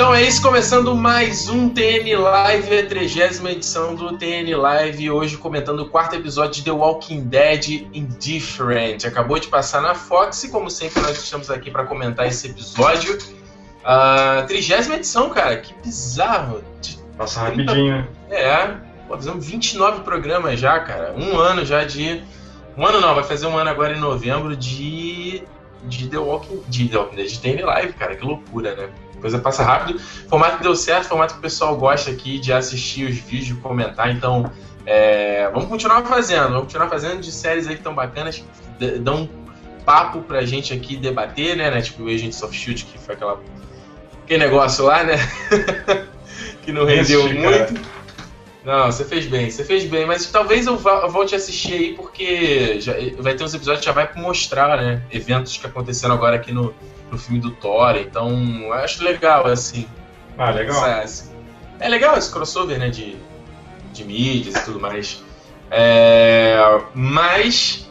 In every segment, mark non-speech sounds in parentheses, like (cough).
Então é isso, começando mais um TN Live, a 30 edição do TN Live, hoje comentando o quarto episódio de The Walking Dead Indifferent. Acabou de passar na Fox e, como sempre, nós estamos aqui para comentar esse episódio. A uh, 30 edição, cara, que bizarro. Passa rapidinho, né? É, pô, fizemos 29 programas já, cara. Um ano já de. Um ano não, vai fazer um ano agora em novembro de. De The Walking, de The Walking Dead, de TN Live, cara, que loucura, né? Coisa passa rápido. Formato que deu certo, formato que o pessoal gosta aqui de assistir os vídeos, comentar. Então, é, vamos continuar fazendo. Vamos continuar fazendo de séries aí que estão bacanas, que dão papo pra gente aqui debater, né? né? Tipo o Agents of Shield, que foi aquela, aquele negócio lá, né? (laughs) que não rendeu Esse, muito. Cara. Não, você fez bem, você fez bem, mas talvez eu, vá, eu volte a assistir aí porque já, vai ter uns episódios que já vai mostrar, né? Eventos que aconteceram agora aqui no, no filme do Thor, então eu acho legal, assim. Ah, legal. Essa, é legal esse crossover, né, de, de mídias e tudo mais. É, mas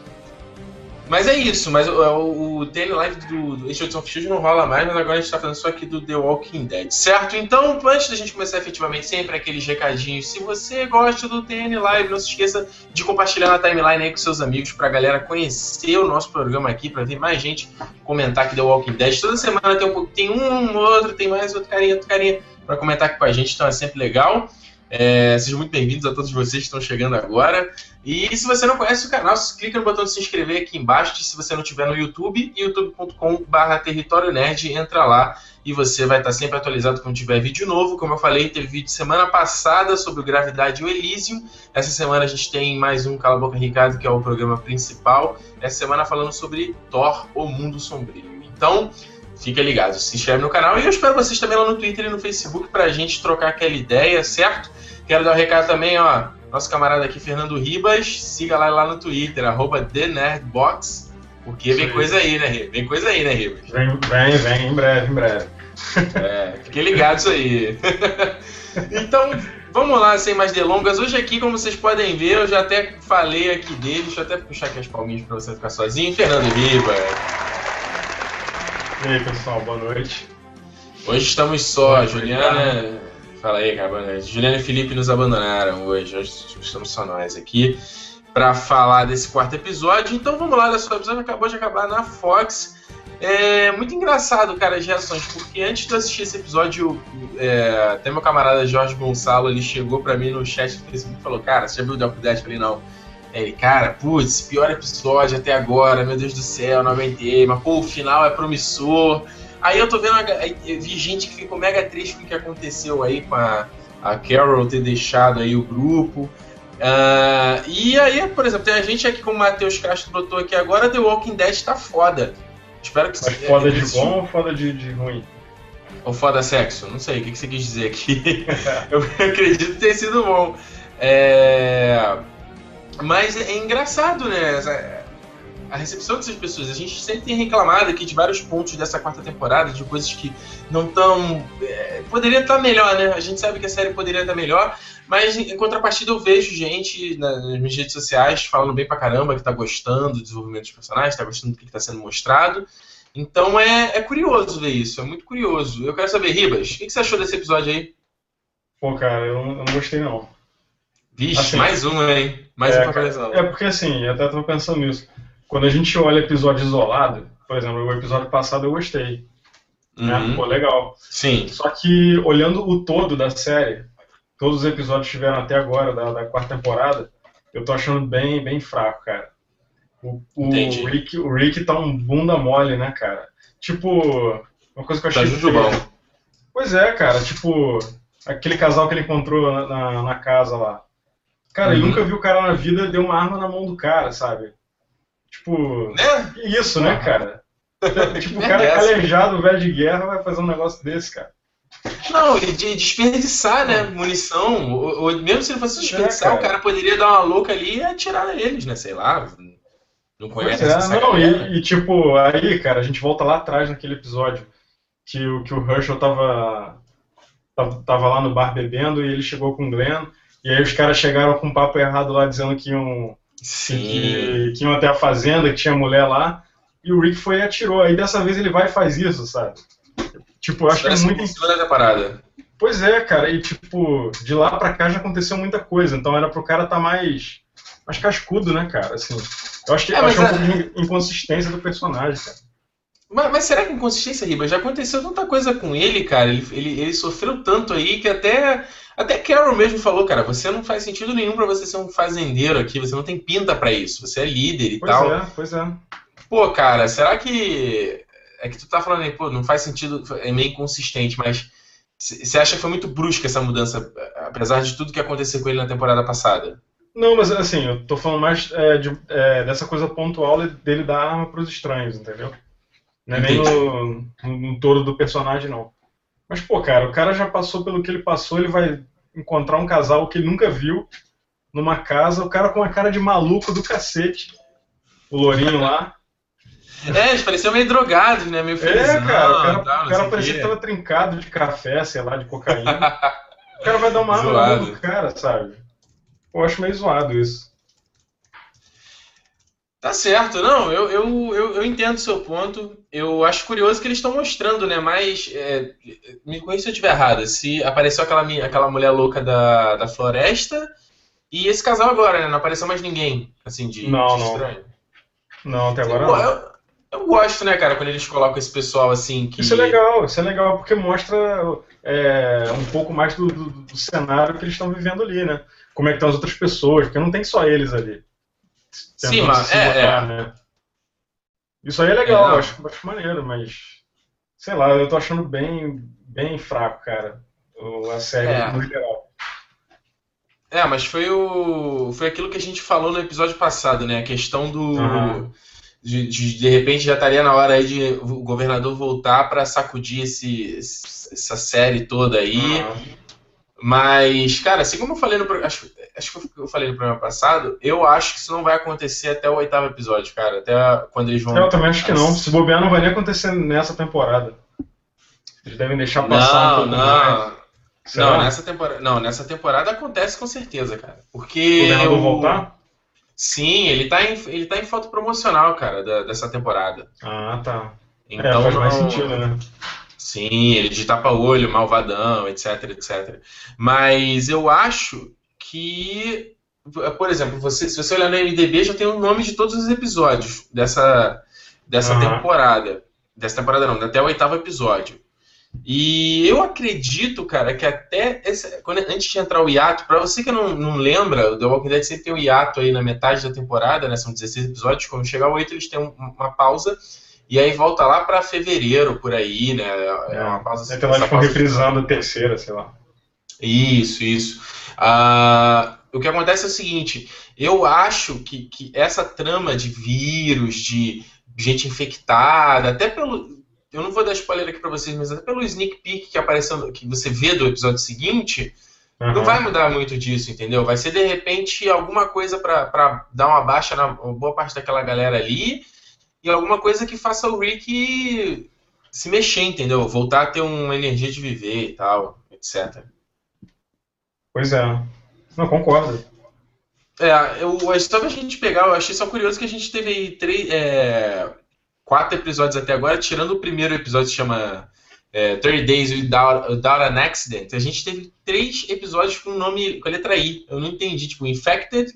mas é isso, mas o, o, o daily live do, do Agents of Shield não rola mais, mas agora a gente está falando só aqui do The Walking Dead, certo? Então, antes da gente começar efetivamente, sempre aqueles recadinhos. Se você gosta do TN Live, não se esqueça de compartilhar na timeline aí com seus amigos pra galera conhecer o nosso programa aqui, pra ver mais gente comentar que The Walking Dead. Toda semana tem um, tem um outro, tem mais outro carinha, outro carinha pra comentar aqui com a gente, então é sempre legal. É, sejam muito bem-vindos a todos vocês que estão chegando agora. E se você não conhece o canal, clica no botão de se inscrever aqui embaixo. Se você não estiver no YouTube, youtube.com.br Território Nerd, entra lá e você vai estar sempre atualizado quando tiver vídeo novo. Como eu falei, teve vídeo semana passada sobre o Gravidade e o Elysium. Essa semana a gente tem mais um Cala Boca Ricardo, que é o programa principal. Essa semana falando sobre Thor, o Mundo Sombrio. Então, fica ligado, se inscreve no canal e eu espero vocês também lá no Twitter e no Facebook para a gente trocar aquela ideia, certo? Quero dar um recado também, ó. Nosso camarada aqui, Fernando Ribas, siga lá, lá no Twitter, arroba TheNerdBox, porque vem coisa aí, né, Ribas? Vem coisa aí, né, Ribas? Vem, vem, vem, em breve, em breve. É, fiquem ligados aí. (laughs) então, vamos lá, sem mais delongas. Hoje aqui, como vocês podem ver, eu já até falei aqui dele, deixa eu até puxar aqui as palminhas para você ficar sozinho. Fernando Ribas. E aí, pessoal, boa noite. Hoje estamos só, Juliana... Fala aí, cara. Juliana e Felipe nos abandonaram hoje. Hoje estamos só nós aqui para falar desse quarto episódio. Então vamos lá, desse episódio acabou de acabar na Fox. É muito engraçado, cara, as reações, porque antes de eu assistir esse episódio, é, até meu camarada Jorge Gonçalo, ele chegou para mim no chat do Facebook e falou, cara, você já viu o Walking Dead? Eu falei, não. Ele, cara, putz, pior episódio até agora, meu Deus do céu, não aguentei, mas pô, o final é promissor. Aí eu tô vendo, eu vi gente que ficou mega triste com o que aconteceu aí com a, a Carol ter deixado aí o grupo. Uh, e aí, por exemplo, tem a gente aqui como o Matheus Castro botou aqui agora, The Walking Dead tá foda. Espero que Mas foda de bom ou foda de, de ruim? Ou foda sexo? Não sei, o que, que você quis dizer aqui? (laughs) (laughs) eu acredito ter sido bom. É... Mas é engraçado, né? A recepção dessas pessoas. A gente sempre tem reclamado aqui de vários pontos dessa quarta temporada, de coisas que não estão. É, poderia estar melhor, né? A gente sabe que a série poderia estar melhor, mas em contrapartida eu vejo gente nas minhas redes sociais falando bem pra caramba que tá gostando do desenvolvimento dos personagens, tá gostando do que, tá sendo mostrado. Então é, é curioso ver isso, é muito curioso. Eu quero saber, Ribas, o que, que você achou desse episódio aí? Pô, cara, eu não, eu não gostei não. Vixe, assim, mais um, hein? Mais é, um pra É porque assim, eu até tô pensando nisso quando a gente olha episódio isolado, por exemplo, o episódio passado eu gostei. Né? Uhum. Né? Pô, legal. Sim. Só que olhando o todo da série, todos os episódios que tiveram até agora, da, da quarta temporada, eu tô achando bem, bem fraco, cara. O, o, Rick, o Rick tá um bunda mole, né, cara? Tipo, uma coisa que eu achei. Tá jujubão. Pois é, cara, tipo, aquele casal que ele encontrou na, na, na casa lá. Cara, uhum. ele nunca viu o cara na vida, deu uma arma na mão do cara, sabe? Tipo, né? isso, né, cara? (laughs) tipo, o cara é calejado, velho de guerra, vai fazer um negócio desse, cara. Não, de desperdiçar, né? Munição. Ou, ou mesmo se ele fosse desperdiçar, é, cara. o cara poderia dar uma louca ali e atirar neles, né? Sei lá. Não conhece é, essa não, e, e, tipo, aí, cara, a gente volta lá atrás naquele episódio que, o, que o Herschel tava, tava, tava lá no bar bebendo e ele chegou com o Glenn. E aí os caras chegaram com um papo errado lá dizendo que iam. Que, que iam até a fazenda, que tinha mulher lá, e o Rick foi e atirou. Aí dessa vez ele vai e faz isso, sabe? Tipo, eu acho que é muito. Segunda temporada. Pois é, cara, e tipo, de lá pra cá já aconteceu muita coisa, então era pro cara tá mais. mais cascudo, né, cara? Assim, eu acho que, é, acho que é um pouco de inconsistência do personagem, cara. Mas, mas, será que inconsistência, Riba? Já aconteceu tanta coisa com ele, cara. Ele, ele, ele sofreu tanto aí que até. Até Carol mesmo falou, cara, você não faz sentido nenhum para você ser um fazendeiro aqui, você não tem pinta para isso, você é líder e pois tal. Pois é, pois é. Pô, cara, será que. É que tu tá falando aí, pô, não faz sentido, é meio inconsistente, mas você acha que foi muito brusca essa mudança, apesar de tudo que aconteceu com ele na temporada passada? Não, mas assim, eu tô falando mais é, de, é, dessa coisa pontual dele dar arma pros estranhos, entendeu? Não é nem no, no, no todo do personagem, não. Mas, pô, cara, o cara já passou pelo que ele passou, ele vai encontrar um casal que ele nunca viu numa casa, o cara com uma cara de maluco do cacete. O lourinho lá. É, eles pareciam meio drogados, né? Meio felizão. É, cara, o cara, tá, o cara parecia que tava trincado de café, sei lá, de cocaína. (laughs) o cara vai dar uma arma no cara, sabe? Eu acho meio zoado isso. Tá certo, não, eu, eu, eu, eu entendo o seu ponto. Eu acho curioso que eles estão mostrando, né? Mas é, me corrija se eu estiver errado. Se apareceu aquela, aquela mulher louca da, da floresta e esse casal agora, né? Não apareceu mais ninguém, assim, de, não, de estranho. Não. não, até agora eu, não. Eu, eu, gosto, né, cara, quando eles colocam esse pessoal assim que. Isso é legal, isso é legal porque mostra é, um pouco mais do, do, do cenário que eles estão vivendo ali, né? Como é que estão as outras pessoas, porque não tem só eles ali. Sim, mas é, botar, é. Né? Isso aí é legal, é, eu acho, acho maneiro, mas sei lá, eu tô achando bem, bem fraco, cara, a série é. no geral. É, mas foi o foi aquilo que a gente falou no episódio passado, né? A questão do uhum. de, de, de repente já estaria na hora aí de o governador voltar para sacudir esse, essa série toda aí. Uhum. Mas, cara, assim como eu falei no acho, acho que eu falei no programa passado, eu acho que isso não vai acontecer até o oitavo episódio, cara. Até quando eles vão. Eu também acho que não. Se bobear, não vai nem acontecer nessa temporada. Eles devem deixar passar não, um pouco não. mais. Não, nessa temporada. Não, nessa temporada acontece com certeza, cara. Porque. O governador eu... voltar? Sim, ele tá em, ele tá em foto promocional, cara, da, dessa temporada. Ah, tá. Então, é, faz mais sentido, né? Sim, ele de tapa-olho, malvadão, etc, etc. Mas eu acho que, por exemplo, você, se você olhar no MDB, já tem o nome de todos os episódios dessa, dessa uhum. temporada. Dessa temporada não, até o oitavo episódio. E eu acredito, cara, que até esse, quando, antes de entrar o hiato, para você que não, não lembra, o The Walking Dead sempre tem um hiato aí na metade da temporada, né? São 16 episódios, quando chegar o 8 eles têm um, uma pausa e aí volta lá para fevereiro, por aí, né? É, é uma pausa. É que elas ficam reprisando a terceira, sei lá. Isso, isso. Uh, o que acontece é o seguinte: eu acho que, que essa trama de vírus, de gente infectada, até pelo. Eu não vou dar spoiler aqui para vocês, mas até pelo sneak peek que apareceu, que você vê do episódio seguinte, uhum. não vai mudar muito disso, entendeu? Vai ser de repente alguma coisa para dar uma baixa na boa parte daquela galera ali e alguma coisa que faça o Rick se mexer, entendeu? Voltar a ter uma energia de viver e tal, etc. Pois é. Não, concordo. É, eu, só pra gente pegar, eu achei só curioso que a gente teve aí três, é, quatro episódios até agora, tirando o primeiro episódio que chama é, 30 Days Without, Without an Accident, a gente teve três episódios com o nome, com a letra I. Eu não entendi, tipo, Infected,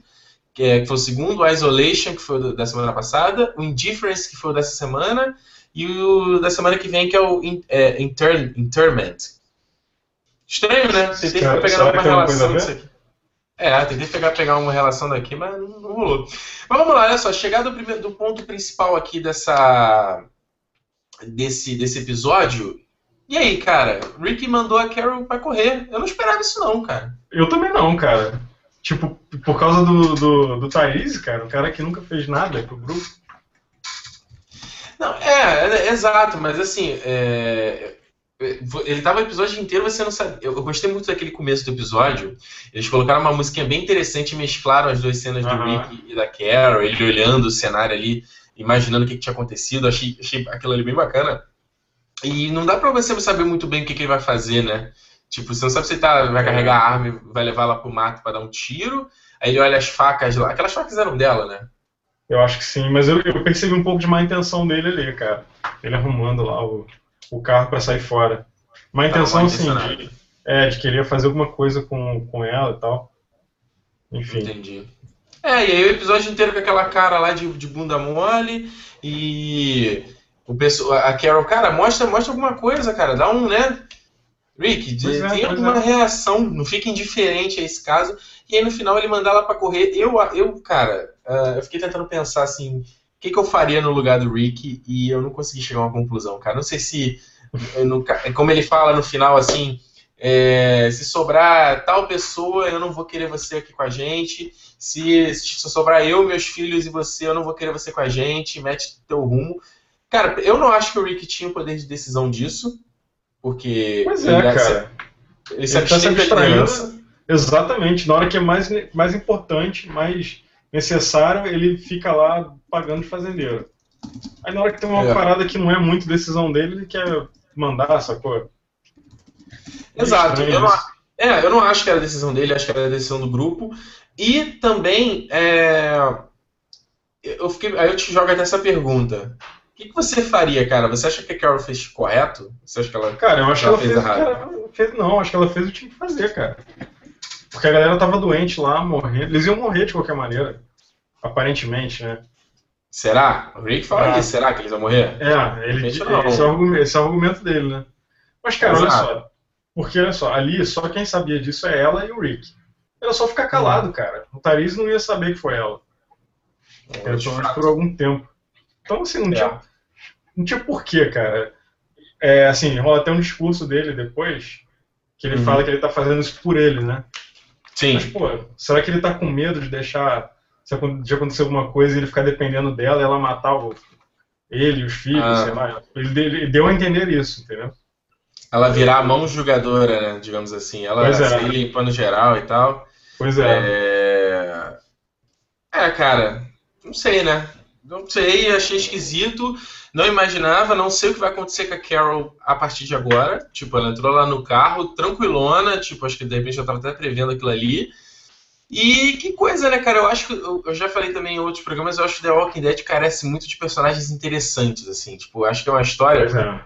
que, é, que foi o segundo, o Isolation, que foi o da semana passada, o Indifference, que foi o dessa semana, e o da semana que vem, que é o é, Inter, Interment. Estranho, né? Tentei pegar alguma relação disso aqui. É, tentei pegar, pegar uma relação daqui, mas não, não rolou. Mas vamos lá, olha só, chegado do, primeiro, do ponto principal aqui dessa, desse, desse episódio. E aí, cara, Rick mandou a Carol pra correr. Eu não esperava isso não, cara. Eu também não, cara. Tipo, por causa do, do, do Thaís, cara, o cara que nunca fez nada pro grupo. Não, é, é exato, mas assim, é, ele tava o episódio inteiro, você não sabe. Eu, eu, gostei muito daquele começo do episódio. Eles colocaram uma musiquinha bem interessante e mesclaram as duas cenas uhum. do Rick e da Carol, ele olhando o cenário ali, imaginando o que, que tinha acontecido. Achei, achei aquilo ali bem bacana. E não dá pra você saber muito bem o que, que ele vai fazer, né? Tipo, você não sabe se ele tá, vai carregar a arma e vai levar lá pro mato para dar um tiro. Aí ele olha as facas lá. Aquelas facas eram dela, né? Eu acho que sim, mas eu, eu percebi um pouco de má intenção dele ali, cara. Ele arrumando lá o. o carro para sair fora. Uma intenção, assim, de, é, de querer fazer alguma coisa com, com ela e tal. Enfim. Entendi. É, e aí o episódio inteiro com aquela cara lá de, de bunda mole e o pessoal, a Carol, cara, mostra, mostra alguma coisa, cara, dá um, né? Rick, de, é, tem alguma é. reação, não fica indiferente a esse caso. E aí no final ele mandar ela para correr. Eu, eu cara, uh, eu fiquei tentando pensar assim, que, que eu faria no lugar do Rick e eu não consegui chegar a uma conclusão, cara. Não sei se, como ele fala no final, assim, é, se sobrar tal pessoa, eu não vou querer você aqui com a gente. Se, se sobrar eu, meus filhos e você, eu não vou querer você com a gente. Mete teu rumo. Cara, eu não acho que o Rick tinha o poder de decisão disso. Porque. Pois é, cara. ele se está se. Exatamente. Na hora que é mais, mais importante, mais necessário, ele fica lá pagando de fazendeiro. Aí na hora que tem uma é. parada que não é muito decisão dele, ele quer mandar, sacou? Exato. Eu não, é, eu não acho que era a decisão dele, acho que era a decisão do grupo. E também, é, eu fiquei, aí eu te jogo até essa pergunta. O que, que, você faria, cara? Você acha que a Carol fez correto? Você acha que ela, cara, eu acho que ela fez, fez errado? fez, não, acho que ela fez o que tinha que fazer, cara. Porque a galera tava doente lá, morrendo. Eles iam morrer de qualquer maneira. Aparentemente, né? Será? O Rick fala ah. isso. Será que eles vão morrer? É, ele, esse, é argumento, esse é o argumento dele, né? Mas, cara, Exato. olha só. Porque, olha só, ali só quem sabia disso é ela e o Rick. Era só ficar calado, cara. O Tariz não ia saber que foi ela. É, por algum tempo. Então, assim, não, é. tinha, não tinha porquê, cara. É, assim, rola até um discurso dele depois, que ele uhum. fala que ele tá fazendo isso por ele, né? Sim. Mas, pô, será que ele tá com medo de deixar. De acontecer alguma coisa e ele ficar dependendo dela e ela matar o, ele os filhos, ah. sei lá. Ele, ele, deu a entender isso, entendeu? Ela virar a mão jogadora, né, digamos assim. Ela pois é. limpando geral e tal. Pois é. é. É, cara, não sei, né? Não sei, achei esquisito. Não imaginava, não sei o que vai acontecer com a Carol a partir de agora. Tipo, ela entrou lá no carro, tranquilona, tipo, acho que de repente eu tava até prevendo aquilo ali. E que coisa, né, cara? Eu acho que. Eu já falei também em outros programas, eu acho que The Walking Dead carece muito de personagens interessantes, assim. Tipo, acho que é uma história. É.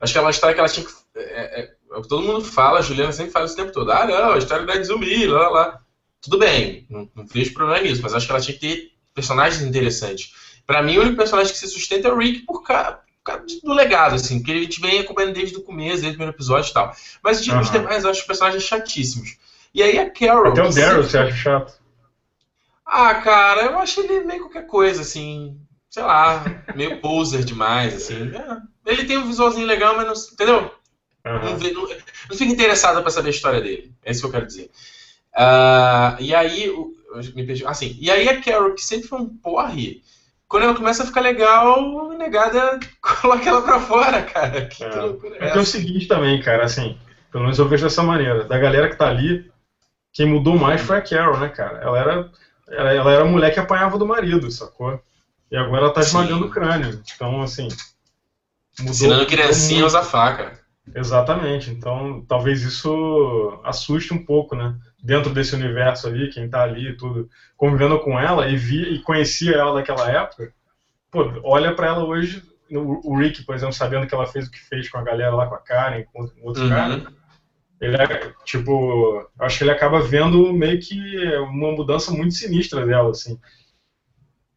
Acho que é uma história que ela tinha que. É, é, é todo mundo fala, a Juliana sempre fala isso o tempo todo. Ah, não, a história da zumbi, lá, lá. Tudo bem, não, não vejo problema nisso, mas acho que ela tinha que ter personagens interessantes. Para mim, o único personagem que se sustenta é o Rick por causa, do legado, assim, porque a gente vem acompanhando desde o começo, desde o primeiro episódio e tal. Mas uhum. os demais, eu acho os personagens chatíssimos. E aí a Carol. Até o Daryl você acha chato? Ah, cara, eu acho ele meio qualquer coisa, assim. Sei lá, meio poser demais, assim. É, ele tem um visualzinho legal, mas não. Entendeu? Uhum. Não, não, não fica interessado pra saber a história dele. É isso que eu quero dizer. Uh, e aí, me perdi. Assim, e aí a Carol, que sempre foi um porre, quando ela começa a ficar legal, a negada (laughs) coloca ela pra fora, cara. Que, é. que loucura é, é o seguinte também, cara, assim, pelo menos eu vejo dessa maneira. Da galera que tá ali, quem mudou mais foi a Carol, né, cara? Ela era, ela, ela era a mulher que apanhava do marido, sacou? E agora ela tá esmagando o crânio. Então, assim. Mudou, Ensinando criancinha a usar faca. Exatamente. Então, talvez isso assuste um pouco, né? Dentro desse universo ali, quem tá ali tudo, convivendo com ela e via e conhecia ela naquela época, pô, olha para ela hoje, o, Rick, por exemplo, sabendo que ela fez o que fez com a galera lá, com a Karen, com outros uhum. caras, ele é, tipo, acho que ele acaba vendo meio que uma mudança muito sinistra dela, assim.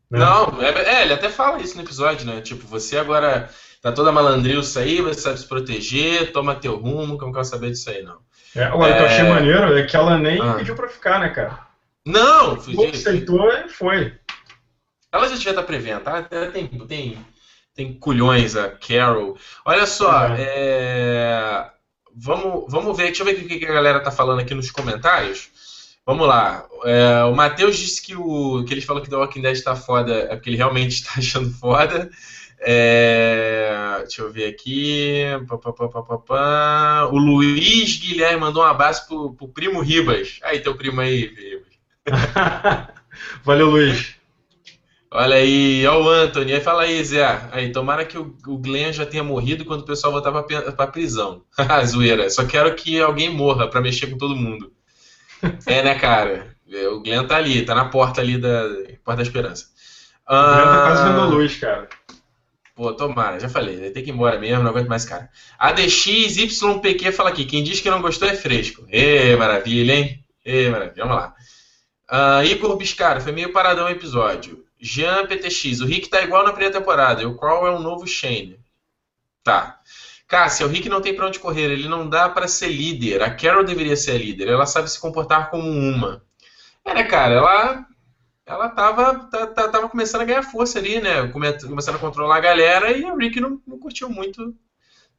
Né? Não, é, é, ele até fala isso no episódio, né? Tipo, você agora tá toda malandrilça aí, você sabe se proteger, toma teu rumo, que eu não quero saber disso aí, não. É, agora, o que eu achei é. maneiro é que ela nem ah. pediu pra ficar, né, cara? Não, fugiu. aceitou e foi. Ela já devia estar prevendo, tá? Tem, tem, tem culhões a Carol. Olha só, é. É... Vamos, vamos ver, deixa eu ver o que a galera tá falando aqui nos comentários. Vamos lá. É, o Matheus disse que, o, que ele falou que The Walking Dead tá foda, é porque ele realmente está (laughs) achando foda. É, deixa eu ver aqui. O Luiz Guilherme mandou um abraço pro, pro primo Ribas. Aí, teu primo aí, Ribas. (laughs) Valeu, Luiz. Olha aí, olha o Anthony. Aí fala aí, Zé. Aí, tomara que o, o Glenn já tenha morrido quando o pessoal voltar pra, pra prisão. (laughs) Zoeira. Só quero que alguém morra pra mexer com todo mundo. É, né, cara? O Glenn tá ali, tá na porta ali da Porta da Esperança. O Glenn tá quase vendo luz, cara. Pô, tomara, já falei, tem que ir embora mesmo, não aguento mais cara. ADXYPQ fala aqui, quem diz que não gostou é fresco. Ê, maravilha, hein? Ê, maravilha, vamos lá. Uh, Igor Biscara, foi meio paradão o episódio. Jean PTX, o Rick tá igual na primeira temporada, e o Crawl é um novo Shane. Tá. Cássia, o Rick não tem pra onde correr, ele não dá para ser líder. A Carol deveria ser a líder, ela sabe se comportar como uma. É, né, cara, ela ela tava, tava começando a ganhar força ali, né? Começando a controlar a galera e o Rick não, não curtiu muito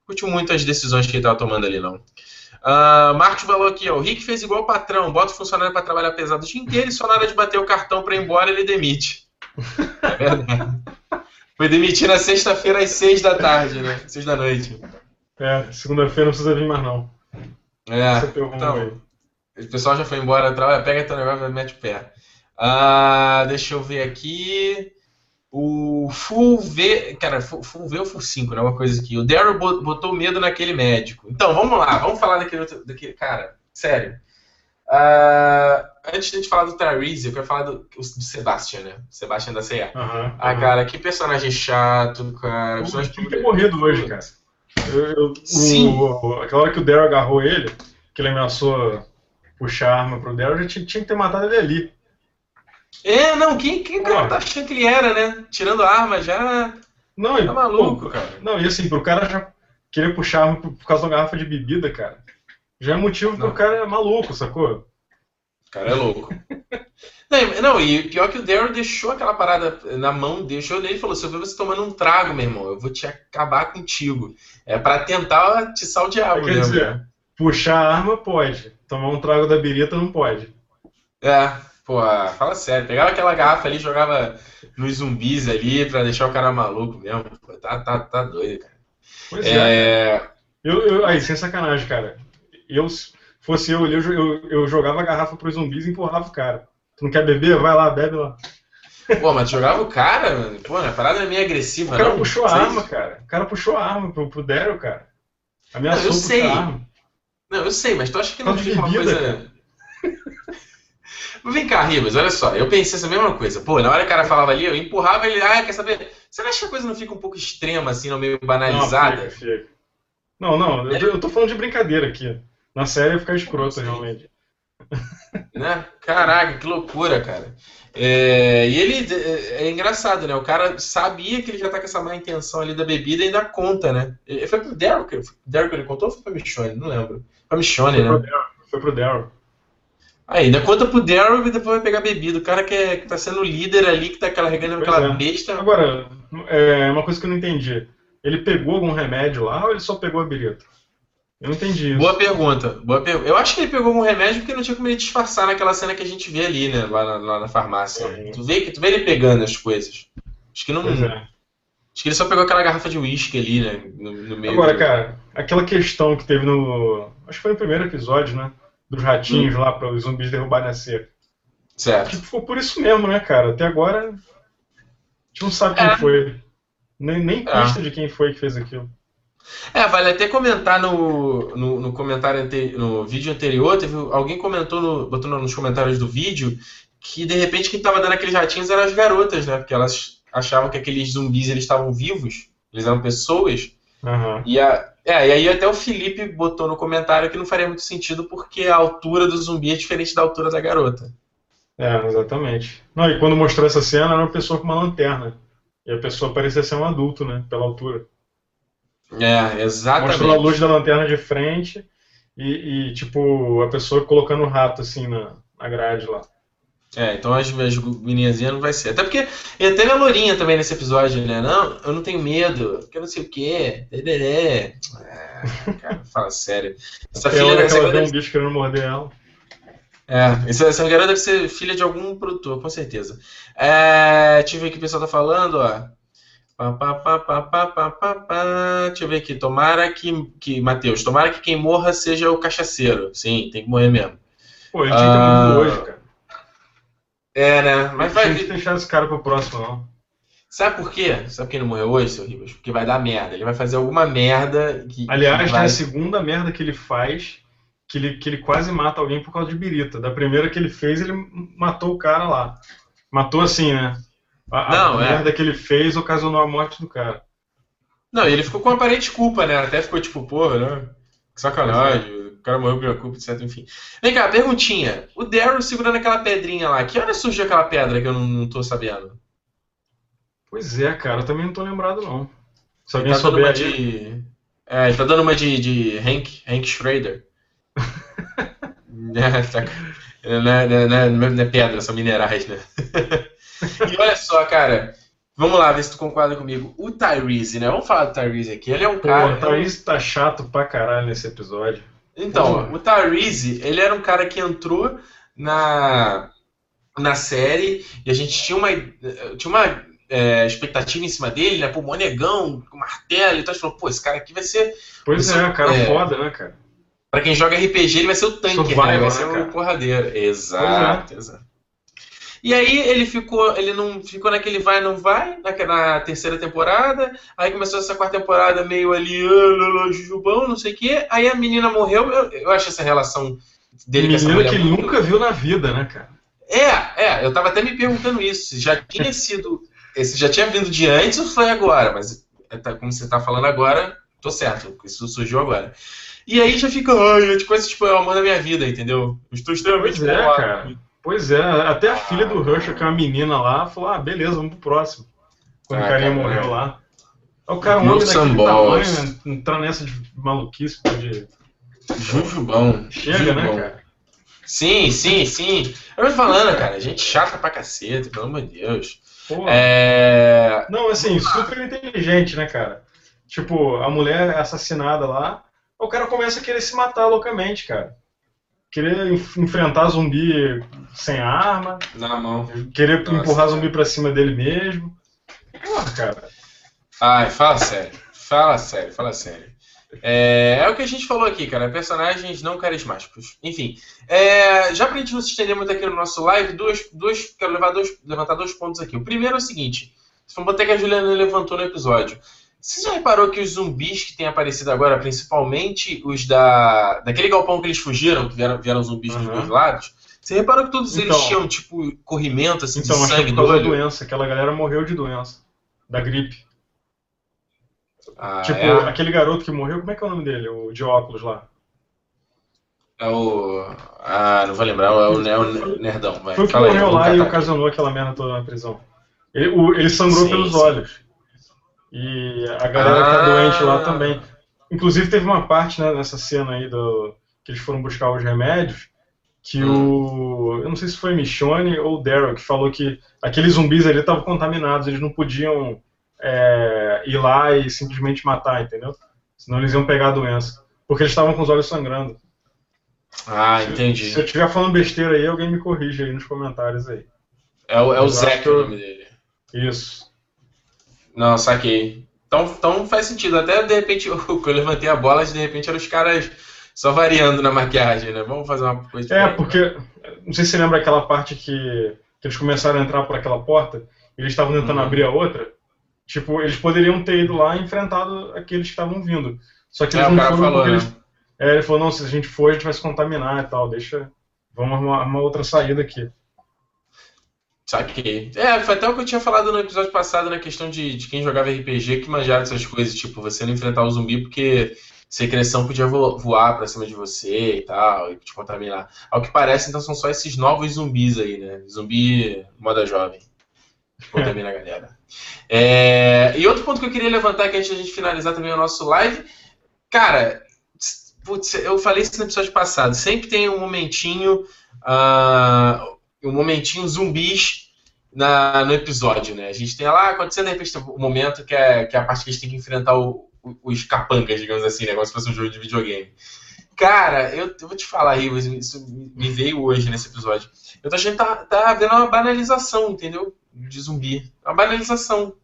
curtiu muito as decisões que ele tava tomando ali, não. Uh, Marcos falou aqui, ó, o Rick fez igual o patrão, bota o funcionário para trabalhar pesado o dia inteiro e só na hora de bater o cartão para ir embora ele demite. É verdade. (laughs) Foi demitir na sexta-feira às seis da tarde, né? Seis da noite. É, segunda-feira não precisa vir mais não. É, então, o pessoal já foi embora, trabalha, pega teu negócio e mete o pé. Uh, deixa eu ver aqui. O Full V. Cara, Full V ou Full 5, né? Uma coisa aqui. O Daryl botou medo naquele médico. Então, vamos lá, vamos falar daquele outro. Daquele, cara, sério. Uh, antes de a gente falar do Tyrese, eu quero falar do, do Sebastian, né? Sebastian da C&A. Uhum, ah, uhum. cara, que personagem chato, cara. Tinha que ter morrido hoje, cara. Eu, eu, Sim. O, aquela hora que o Daryl agarrou ele, que ele ameaçou puxar a arma pro Daryl, já tinha, tinha que ter matado ele ali. É, não, quem, quem cara tá achando que ele era, né? Tirando a arma já. Não, tá maluco, pô, cara. Não, e assim, pro cara já querer puxar arma por causa de uma garrafa de bebida, cara. Já é motivo pro cara é maluco, sacou? O cara é louco. (laughs) não, não, e pior que o Daryl deixou aquela parada na mão, deixou nele e falou: se eu ver você tomando um trago, meu irmão, eu vou te acabar contigo. É para tentar atiçar o diabo, Quer dizer, puxar a arma pode, tomar um trago da birita não pode. É, Pô, fala sério, pegava aquela garrafa ali, jogava nos zumbis ali pra deixar o cara maluco mesmo. Pô, tá, tá, tá doido, cara. Pois é. é... Eu, eu, aí, sem sacanagem, cara. Eu, fosse eu, eu, eu, eu jogava a garrafa pros zumbis e empurrava o cara. Tu não quer beber? Vai lá, bebe lá. Pô, mas jogava o cara, mano. Pô, a parada é meio agressiva, O cara não, puxou a arma, cara. O cara puxou a arma pro, pro Daryl, cara. Ameaçou não, eu sei. arma. Não, eu sei, mas tu acha que não fica uma coisa. (laughs) Vem cá, Ribas, olha só, eu pensei essa mesma coisa. Pô, na hora que o cara falava ali, eu empurrava ele, ah, quer saber? Você não acha que a coisa não fica um pouco extrema, assim, não meio banalizada? Não, fica, fica. não, não eu, eu tô falando de brincadeira aqui. Na série fica escroto, realmente. (laughs) Né? Caraca, que loucura, cara. É, e ele é, é, engraçado, né? O cara sabia que ele já tá com essa má intenção ali da bebida e ainda conta, né? Foi pro Daryl que, Daryl que ele contou ou foi pra Michonne? Não lembro. Foi pra Michonne, né? Pro foi pro Daryl. Aí, ainda conta pro Daryl e depois vai pegar bebida. O cara que, é, que tá sendo líder ali, que tá carregando pois aquela é. besta. Agora, é uma coisa que eu não entendi. Ele pegou algum remédio lá ou ele só pegou a birita? Eu não entendi isso. Boa pergunta. Boa per... Eu acho que ele pegou algum remédio porque não tinha como ele disfarçar naquela cena que a gente vê ali, né? Lá na, lá na farmácia. É. Tu, vê, tu vê ele pegando as coisas. Acho que não. É. Acho que ele só pegou aquela garrafa de uísque ali, né? No, no meio. Agora, do... cara, aquela questão que teve no. Acho que foi no primeiro episódio, né? dos ratinhos hum. lá para os zumbis derrubarem a cerca. Certo. Tipo, ficou por isso mesmo, né, cara? Até agora a gente não sabe quem é. foi. Nem, nem é. pista de quem foi que fez aquilo. É, vale até comentar no, no, no comentário ante, no vídeo anterior, teve, alguém comentou, no, botou nos comentários do vídeo, que de repente quem estava dando aqueles ratinhos eram as garotas, né? Porque elas achavam que aqueles zumbis eles estavam vivos, eles eram pessoas. Uhum. E, a, é, e aí até o Felipe botou no comentário que não faria muito sentido porque a altura do zumbi é diferente da altura da garota. É, exatamente. Não, e quando mostrou essa cena era uma pessoa com uma lanterna. E a pessoa parecia ser um adulto, né? Pela altura. É, exatamente. Mostrou a luz da lanterna de frente e, e tipo, a pessoa colocando o rato assim na, na grade lá. É, então as, as menininhas não vai ser. Até porque. Teve a Lourinha também nesse episódio, né? Não, eu não tenho medo, porque eu não sei o quê. É, cara, (laughs) fala sério. Essa filha. Hora essa ela um bicho querendo morder ela. É, essa, essa garota deve ser filha de algum produtor, com certeza. É, deixa eu ver o que o pessoal tá falando, ó. Pá, pá, pá, pá, pá, pá, pá, pá. Deixa eu ver aqui. Tomara que, que. Matheus, tomara que quem morra seja o cachaceiro. Sim, tem que morrer mesmo. Pô, ele tinha que morrido hoje, cara. É, né? Mas vai. Não tem deixar esse cara pro próximo, não. Sabe por quê? Sabe por que ele não morreu hoje, seu Ribas? Porque vai dar merda. Ele vai fazer alguma merda que. Aliás, que vai... a segunda merda que ele faz, que ele, que ele quase mata alguém por causa de birita. Da primeira que ele fez, ele matou o cara lá. Matou assim, né? A, não, a é. merda que ele fez ocasionou a morte do cara. Não, ele ficou com aparente culpa, né? Até ficou tipo, porra, né? Que sacanagem, o cara morreu pela culpa, etc. Enfim. Vem cá, perguntinha. O Daryl segurando aquela pedrinha lá, que hora surgiu aquela pedra que eu não, não tô sabendo? Pois é, cara, eu também não tô lembrado, não. Se alguém tá souber aí... de... É, ele tá dando uma de, de Hank, Hank Schrader. é, tá... não, é, não, é, não é pedra, são minerais, né? (laughs) e olha só, cara, Vamos lá, ver se tu concorda comigo. O Tyrese, né? Vamos falar do Tyrese aqui. Ele é um Pô, cara. O Tyrese tá chato pra caralho nesse episódio. Então, Pô. o Tyrese, ele era um cara que entrou na, na série e a gente tinha uma, tinha uma é, expectativa em cima dele, né? Pô, monegão, com martelo e tal. A gente falou, pô, esse cara aqui vai ser. Pois vai é, ser, cara é, foda, né, cara? Pra quem joga RPG, ele vai ser o tanque, Survival, né? Vai ser né, o porradeiro. Exato, é. exato. E aí ele ficou, ele não ficou naquele vai não vai, na, na terceira temporada. Aí começou essa quarta temporada meio ali, ah, jujubão, não sei o quê. Aí a menina morreu. Eu, eu acho essa relação dele com essa mulher que ele nunca viu na vida, né, cara? É, é, eu tava até me perguntando isso. Já tinha (laughs) sido. Esse já tinha vindo de antes ou foi agora? Mas é, tá, como você tá falando agora, tô certo. Isso surgiu agora. E aí já fica, ai, coisa tipo, é o amor da minha vida, entendeu? Eu estou extremamente pois é, cara. Pois é, até a filha do Rush, que é uma menina lá, falou: ah, beleza, vamos pro próximo. Quando ah, o carinha cara, morreu lá. o cara, um homem daquele tamanho, né, entrar nessa de maluquice, de. Jujubão. Chega, né, Jujubão. né, cara? Sim, sim, sim. Eu tô falando, cara, gente chata pra cacete, pelo amor de Deus. Pô, é... Não, assim, super inteligente, né, cara? Tipo, a mulher é assassinada lá, o cara começa a querer se matar loucamente, cara querer enfrentar zumbi sem arma. Na mão. Querer Nossa, empurrar zumbi pra cima dele mesmo. Porra, cara. Ai, fala sério. Fala sério, fala sério. É, é, o que a gente falou aqui, cara. Personagens não carismáticos. Enfim, é, já pra gente não se estender muito aqui no nosso live, dois, dois, quero levar dois, levantar dois pontos aqui. O primeiro é o seguinte: vamos botar que a Juliana levantou no episódio. Você já reparou que os zumbis que têm aparecido agora, principalmente os da daquele galpão que eles fugiram, que vieram, vieram zumbis uhum. dos dois lados, você reparou que todos então, eles tinham, tipo, corrimento, assim, então, de sangue do olho? doença, aquela galera morreu de doença, da gripe. Ah, tipo, é? aquele garoto que morreu, como é que é o nome dele? O de óculos lá. É o... Ah, não vou lembrar, é o, é o Nerdão, vai. Foi o que Fala morreu aí, lá e ocasionou aquela merda toda na prisão. Ele, o, ele sangrou sim, pelos sim. olhos. E a galera ah. que tá doente lá também. Inclusive teve uma parte né, nessa cena aí do que eles foram buscar os remédios que hum. o. Eu não sei se foi Michonne ou Daryl que falou que aqueles zumbis ali estavam contaminados, eles não podiam é, ir lá e simplesmente matar, entendeu? Senão eles iam pegar a doença. Porque eles estavam com os olhos sangrando. Ah, entendi. Se, se eu estiver falando besteira aí, alguém me corrige aí nos comentários aí. É o, é o Zé o nome dele. Isso. Não, saquei. Então, então faz sentido. Até de repente eu, (laughs) eu levantei a bola, de repente eram os caras só variando na maquiagem, né? Vamos fazer uma coisa. É, porque. Não sei se você lembra aquela parte que, que eles começaram a entrar por aquela porta e eles estavam tentando uhum. abrir a outra. Tipo, eles poderiam ter ido lá e enfrentado aqueles que estavam vindo. Só que eles é, não foram falou, porque né? eles. É, ele falou, não, se a gente for, a gente vai se contaminar e tal, deixa. Vamos arrumar, arrumar outra saída aqui. Saquei. É, foi até o que eu tinha falado no episódio passado na questão de, de quem jogava RPG que manjava essas coisas, tipo, você não enfrentar o zumbi porque secreção podia voar pra cima de você e tal, e te contaminar. Ao que parece, então, são só esses novos zumbis aí, né? Zumbi moda jovem. Contamina a galera. É, e outro ponto que eu queria levantar aqui antes de a gente finalizar também o nosso live. Cara, putz, eu falei isso no episódio passado. Sempre tem um momentinho. Uh, um momentinho zumbis na, no episódio, né? A gente tem lá acontecendo, de repente, o um momento que é, que é a parte que a gente tem que enfrentar o, os capangas, digamos assim, né? Como se fosse um jogo de videogame. Cara, eu, eu vou te falar, Rivo, isso me veio hoje nesse episódio. Eu tô achando que tá, tá vendo uma banalização, entendeu? De zumbi. Uma banalização.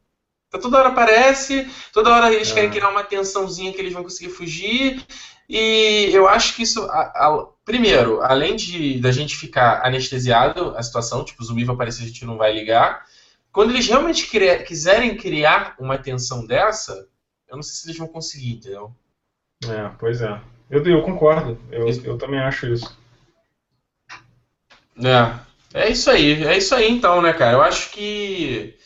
Tá, toda hora aparece, toda hora eles é. querem criar uma tensãozinha que eles vão conseguir fugir. E eu acho que isso. A, a, primeiro, além de da gente ficar anestesiado a situação, tipo, o zumbi vai aparecer, a gente não vai ligar. Quando eles realmente criar, quiserem criar uma tensão dessa, eu não sei se eles vão conseguir, entendeu? É, pois é. Eu, eu concordo. Eu, eu também acho isso. É. É isso aí. É isso aí então, né, cara? Eu acho que.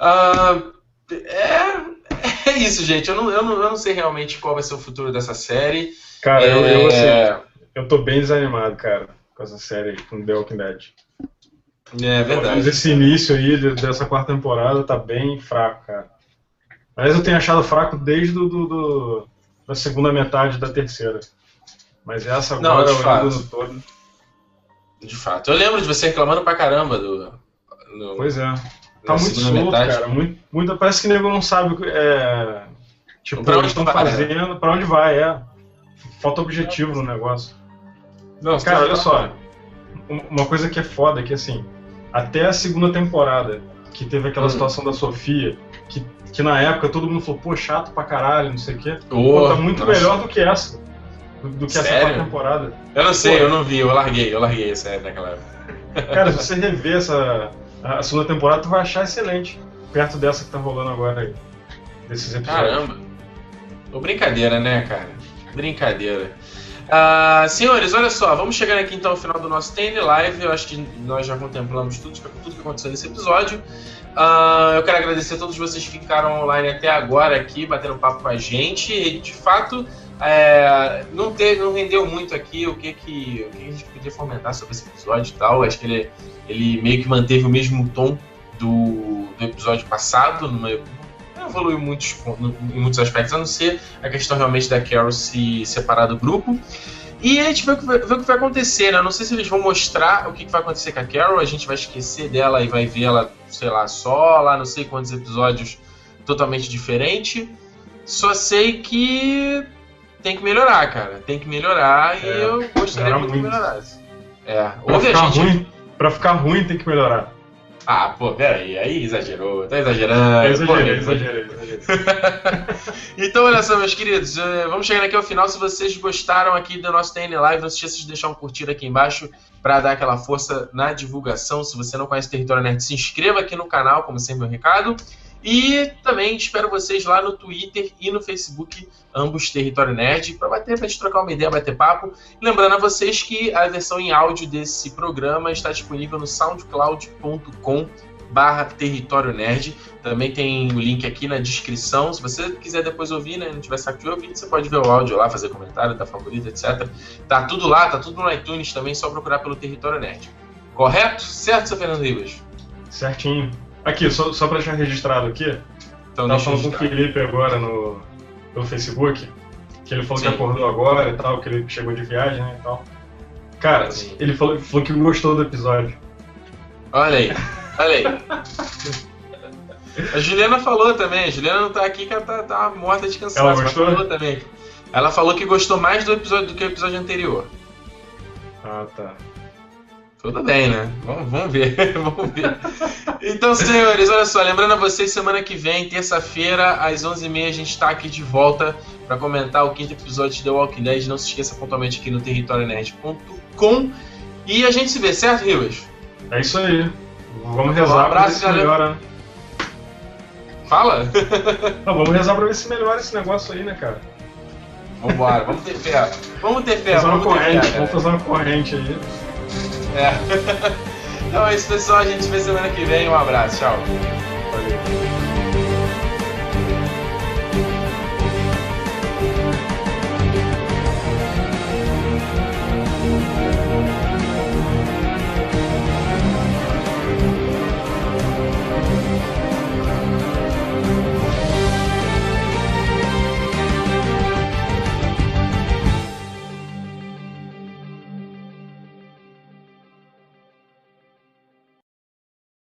Uh, é, é isso, gente. Eu não, eu, não, eu não sei realmente qual vai ser o futuro dessa série. Cara, é... eu, eu, assim, eu tô bem desanimado, cara, com essa série com The Walking Dead. É verdade. Mas esse início aí dessa quarta temporada tá bem fraco, cara. Mas eu tenho achado fraco desde do, do, do da segunda metade da terceira. Mas essa agora, não, de fato. todo. De fato. Eu lembro de você reclamando pra caramba do. No, pois é. Tá muito solto, metade. cara. Muito, muito, parece que o nego não sabe. É, tipo, pra onde estão né? fazendo, pra onde vai, é. Falta objetivo no negócio. Não, cara, olha só. Uma coisa que é foda é que assim, até a segunda temporada, que teve aquela hum. situação da Sofia, que, que na época todo mundo falou, pô, chato pra caralho, não sei o quê. Oh, pô, tá muito nossa. melhor do que essa. Do, do que Sério? essa quarta temporada. Eu não sei, pô, eu não vi, eu larguei, eu larguei essa época naquela época. (laughs) Cara, se você rever essa, a segunda temporada, tu vai achar excelente. Perto dessa que tá rolando agora aí. Desses episódios. Caramba. Ô, brincadeira, né, cara? Brincadeira. Uh, senhores, olha só, vamos chegando aqui então ao final do nosso TN Live. Eu acho que nós já contemplamos tudo, tudo que aconteceu nesse episódio. Uh, eu quero agradecer a todos vocês que ficaram online até agora aqui, batendo papo com a gente. E, de fato, é, não, ter, não rendeu muito aqui o que, que, o que a gente podia fomentar sobre esse episódio e tal. Acho que ele, ele meio que manteve o mesmo tom do, do episódio passado, numa, evoluiu muitos, em muitos aspectos, a não ser a questão realmente da Carol se separar do grupo. E a gente vê o que vai, o que vai acontecer, né? Não sei se eles vão mostrar o que vai acontecer com a Carol, a gente vai esquecer dela e vai ver ela, sei lá, só lá, não sei quantos episódios totalmente diferente. Só sei que tem que melhorar, cara. Tem que melhorar é, e eu gostaria muito que melhorasse. É, pra ficar, gente... ruim, pra ficar ruim tem que melhorar. Ah, pô, peraí, aí exagerou, tá exagerando. Eu exagerei, pô, exagerei, exagerei. (laughs) então, olha só, meus queridos, eh, vamos chegando aqui ao final. Se vocês gostaram aqui do nosso TN Live, não se esqueça de deixar um curtir aqui embaixo para dar aquela força na divulgação. Se você não conhece Território Nerd, se inscreva aqui no canal, como sempre, um recado. E também espero vocês lá no Twitter e no Facebook, ambos Território Nerd, para bater, pra gente trocar uma ideia, bater papo. lembrando a vocês que a versão em áudio desse programa está disponível no soundcloud.com barra Território Nerd. Também tem o link aqui na descrição. Se você quiser depois ouvir, né? Não tiver saco de ouvir, você pode ver o áudio lá, fazer comentário, dar favorito, etc. Tá tudo lá, tá tudo no iTunes também, só procurar pelo Território Nerd. Correto? Certo, seu Fernando Ribas? Certinho. Aqui, só, só pra deixar registrado aqui, então, tava falando com o Felipe agora no, pelo Facebook, que ele falou Sim. que acordou agora e tal, que ele chegou de viagem né, e tal. Cara, Sim. ele falou, falou que gostou do episódio. Olha aí, (laughs) olha aí. A Juliana falou também, a Juliana não tá aqui que ela tá, tá morta de cansaço. Ela gostou? falou também. Ela falou que gostou mais do episódio do que o episódio anterior. Ah, tá. Tudo bem, né? Vamos, vamos ver, (laughs) vamos ver. Então, senhores, olha só, lembrando a vocês, semana que vem, terça-feira, às 11h30, a gente está aqui de volta para comentar o quinto episódio de The Walking Dead. Não se esqueça pontualmente aqui no territorionerd.com. E a gente se vê, certo, Rivas? É isso aí. Vamos rezar um abraço, pra ver se melhora. Né? Fala? Não, vamos rezar pra ver se melhora esse negócio aí, né, cara? Vambora, vamos ter fé. Vamos ter fé, vamos, vamos ter corrente, fé. Vamos fazer uma corrente aí. É. (laughs) Então é isso, pessoal. A gente se vê semana que vem. Um abraço. Tchau. Valeu.